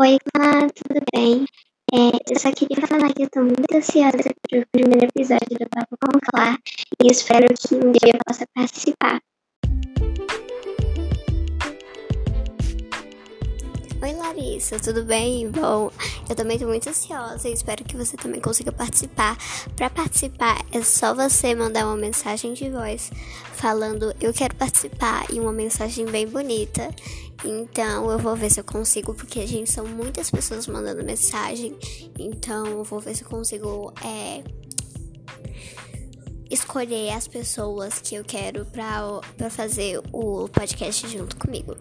Oi, Clá, tudo bem? É, eu só queria falar que eu tô muito ansiosa pro primeiro episódio do Papo com Clá e espero que um dia eu possa participar. Oi Larissa, tudo bem? Bom, eu também estou muito ansiosa e espero que você também consiga participar. Para participar é só você mandar uma mensagem de voz falando eu quero participar e uma mensagem bem bonita. Então eu vou ver se eu consigo, porque a gente são muitas pessoas mandando mensagem. Então eu vou ver se eu consigo é, escolher as pessoas que eu quero para fazer o podcast junto comigo.